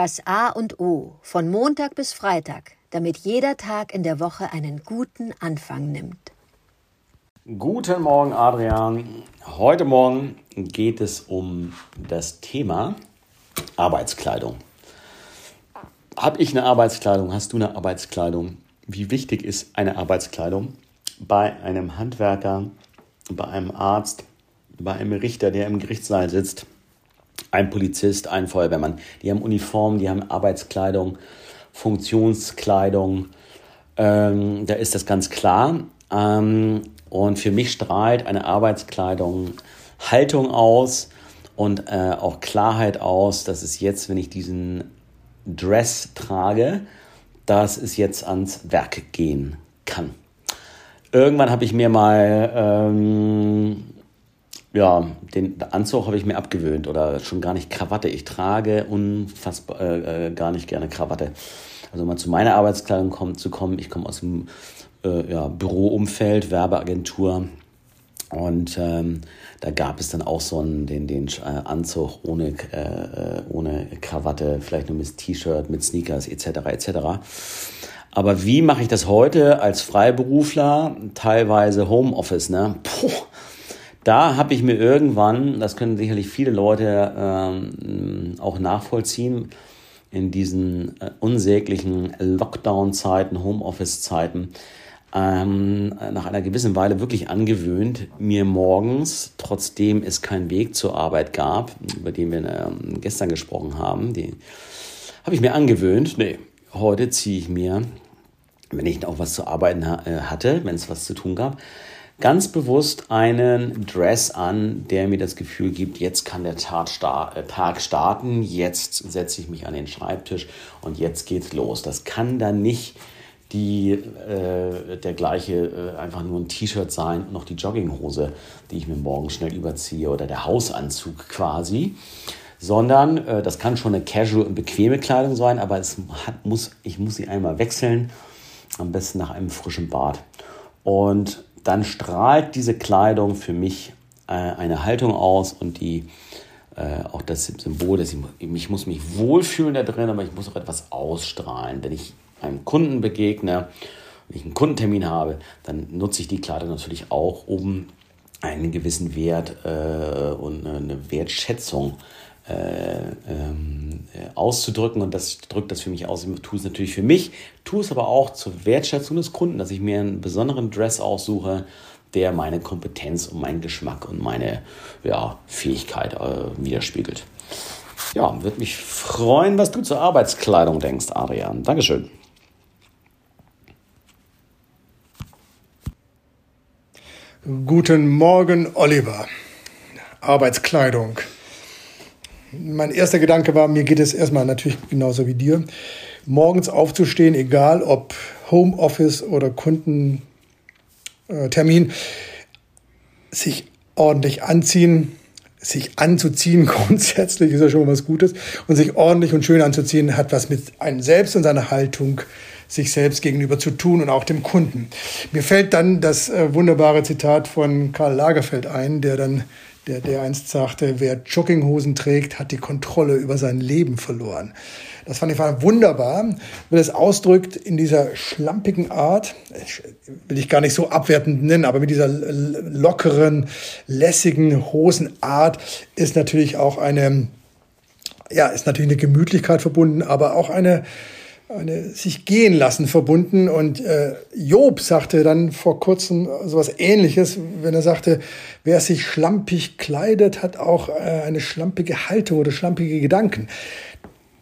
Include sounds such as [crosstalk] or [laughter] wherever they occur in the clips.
Das A und O von Montag bis Freitag, damit jeder Tag in der Woche einen guten Anfang nimmt. Guten Morgen, Adrian. Heute Morgen geht es um das Thema Arbeitskleidung. Habe ich eine Arbeitskleidung? Hast du eine Arbeitskleidung? Wie wichtig ist eine Arbeitskleidung bei einem Handwerker, bei einem Arzt, bei einem Richter, der im Gerichtssaal sitzt? Ein Polizist, ein Feuerwehrmann. Die haben Uniformen, die haben Arbeitskleidung, Funktionskleidung. Ähm, da ist das ganz klar. Ähm, und für mich strahlt eine Arbeitskleidung Haltung aus und äh, auch Klarheit aus, dass es jetzt, wenn ich diesen Dress trage, dass es jetzt ans Werk gehen kann. Irgendwann habe ich mir mal ähm, ja, den Anzug habe ich mir abgewöhnt oder schon gar nicht Krawatte. Ich trage unfassbar äh, äh, gar nicht gerne Krawatte. Also mal zu meiner Arbeitskleidung kommt, zu kommen. Ich komme aus dem äh, ja, Büroumfeld, Werbeagentur. Und ähm, da gab es dann auch so einen, den, den äh, Anzug ohne, äh, ohne Krawatte, vielleicht nur mit T-Shirt, mit Sneakers etc. etc. Aber wie mache ich das heute als Freiberufler? Teilweise Homeoffice, ne? Puh, da habe ich mir irgendwann, das können sicherlich viele Leute ähm, auch nachvollziehen, in diesen äh, unsäglichen Lockdown-Zeiten, Homeoffice-Zeiten, ähm, nach einer gewissen Weile wirklich angewöhnt, mir morgens, trotzdem es keinen Weg zur Arbeit gab, über den wir ähm, gestern gesprochen haben, habe ich mir angewöhnt, nee, heute ziehe ich mir, wenn ich auch was zu arbeiten ha äh, hatte, wenn es was zu tun gab, ganz bewusst einen Dress an, der mir das Gefühl gibt, jetzt kann der äh, Tag starten, jetzt setze ich mich an den Schreibtisch und jetzt geht's los. Das kann dann nicht die, äh, der gleiche, äh, einfach nur ein T-Shirt sein und noch die Jogginghose, die ich mir morgen schnell überziehe oder der Hausanzug quasi, sondern äh, das kann schon eine casual und bequeme Kleidung sein, aber es hat, muss, ich muss sie einmal wechseln, am besten nach einem frischen Bad. Und dann strahlt diese Kleidung für mich äh, eine Haltung aus und die äh, auch das Symbol, dass ich, ich muss mich wohlfühlen da drin, aber ich muss auch etwas ausstrahlen. Wenn ich einem Kunden begegne, wenn ich einen Kundentermin habe, dann nutze ich die Kleidung natürlich auch, um einen gewissen Wert äh, und eine Wertschätzung äh, ähm, äh, auszudrücken und das drückt das für mich aus. Ich tue es natürlich für mich, tue es aber auch zur Wertschätzung des Kunden, dass ich mir einen besonderen Dress aussuche, der meine Kompetenz und meinen Geschmack und meine ja, Fähigkeit äh, widerspiegelt. Ja, würde mich freuen, was du zur Arbeitskleidung denkst, Adrian. Dankeschön. Guten Morgen, Oliver. Arbeitskleidung mein erster Gedanke war, mir geht es erstmal natürlich genauso wie dir, morgens aufzustehen, egal ob Homeoffice oder Kundentermin, sich ordentlich anziehen, sich anzuziehen [laughs] grundsätzlich ist ja schon was Gutes und sich ordentlich und schön anzuziehen hat was mit einem selbst und seiner Haltung sich selbst gegenüber zu tun und auch dem Kunden. Mir fällt dann das äh, wunderbare Zitat von Karl Lagerfeld ein, der dann der, der einst sagte, wer Jogginghosen trägt, hat die Kontrolle über sein Leben verloren. Das fand ich wunderbar, weil es ausdrückt in dieser schlampigen Art, will ich gar nicht so abwertend nennen, aber mit dieser lockeren, lässigen Hosenart ist natürlich auch eine, ja, ist natürlich eine Gemütlichkeit verbunden, aber auch eine, eine sich gehen lassen verbunden. Und äh, Job sagte dann vor kurzem sowas ähnliches, wenn er sagte, wer sich schlampig kleidet, hat auch äh, eine schlampige Haltung oder schlampige Gedanken.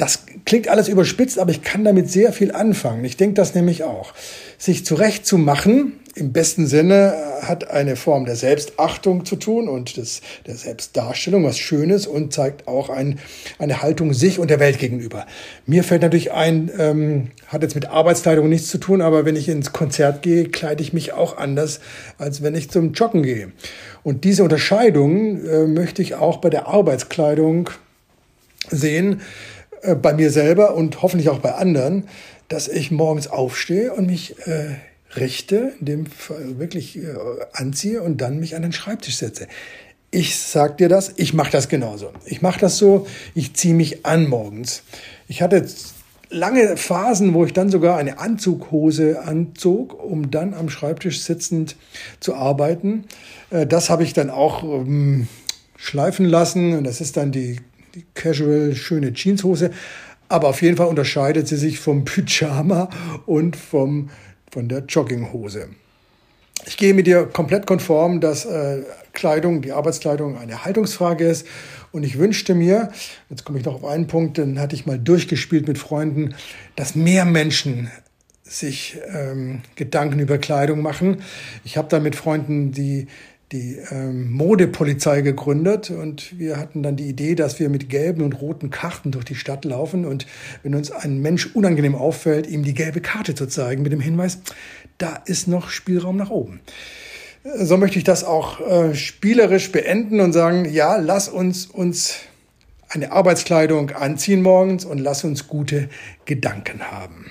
Das klingt alles überspitzt, aber ich kann damit sehr viel anfangen. Ich denke das nämlich auch. Sich zurechtzumachen, im besten Sinne äh, hat eine Form der Selbstachtung zu tun und des, der Selbstdarstellung, was Schönes und zeigt auch ein, eine Haltung sich und der Welt gegenüber. Mir fällt natürlich ein, ähm, hat jetzt mit Arbeitskleidung nichts zu tun, aber wenn ich ins Konzert gehe, kleide ich mich auch anders, als wenn ich zum Joggen gehe. Und diese Unterscheidung äh, möchte ich auch bei der Arbeitskleidung sehen, äh, bei mir selber und hoffentlich auch bei anderen, dass ich morgens aufstehe und mich äh, richte, dem wirklich äh, anziehe und dann mich an den Schreibtisch setze. ich sag dir das, ich mache das genauso. Ich mache das so, ich ziehe mich an morgens. Ich hatte lange Phasen, wo ich dann sogar eine Anzughose anzog, um dann am Schreibtisch sitzend zu arbeiten. Äh, das habe ich dann auch ähm, schleifen lassen. Das ist dann die, die casual, schöne Jeanshose. Aber auf jeden Fall unterscheidet sie sich vom Pyjama und vom, von der Jogginghose. Ich gehe mit dir komplett konform, dass äh, Kleidung, die Arbeitskleidung eine Haltungsfrage ist. Und ich wünschte mir, jetzt komme ich noch auf einen Punkt, den hatte ich mal durchgespielt mit Freunden, dass mehr Menschen sich ähm, Gedanken über Kleidung machen. Ich habe da mit Freunden die die ähm, Modepolizei gegründet und wir hatten dann die Idee, dass wir mit gelben und roten Karten durch die Stadt laufen und wenn uns ein Mensch unangenehm auffällt, ihm die gelbe Karte zu zeigen mit dem Hinweis, da ist noch Spielraum nach oben. So möchte ich das auch äh, spielerisch beenden und sagen, ja, lass uns uns eine Arbeitskleidung anziehen morgens und lass uns gute Gedanken haben.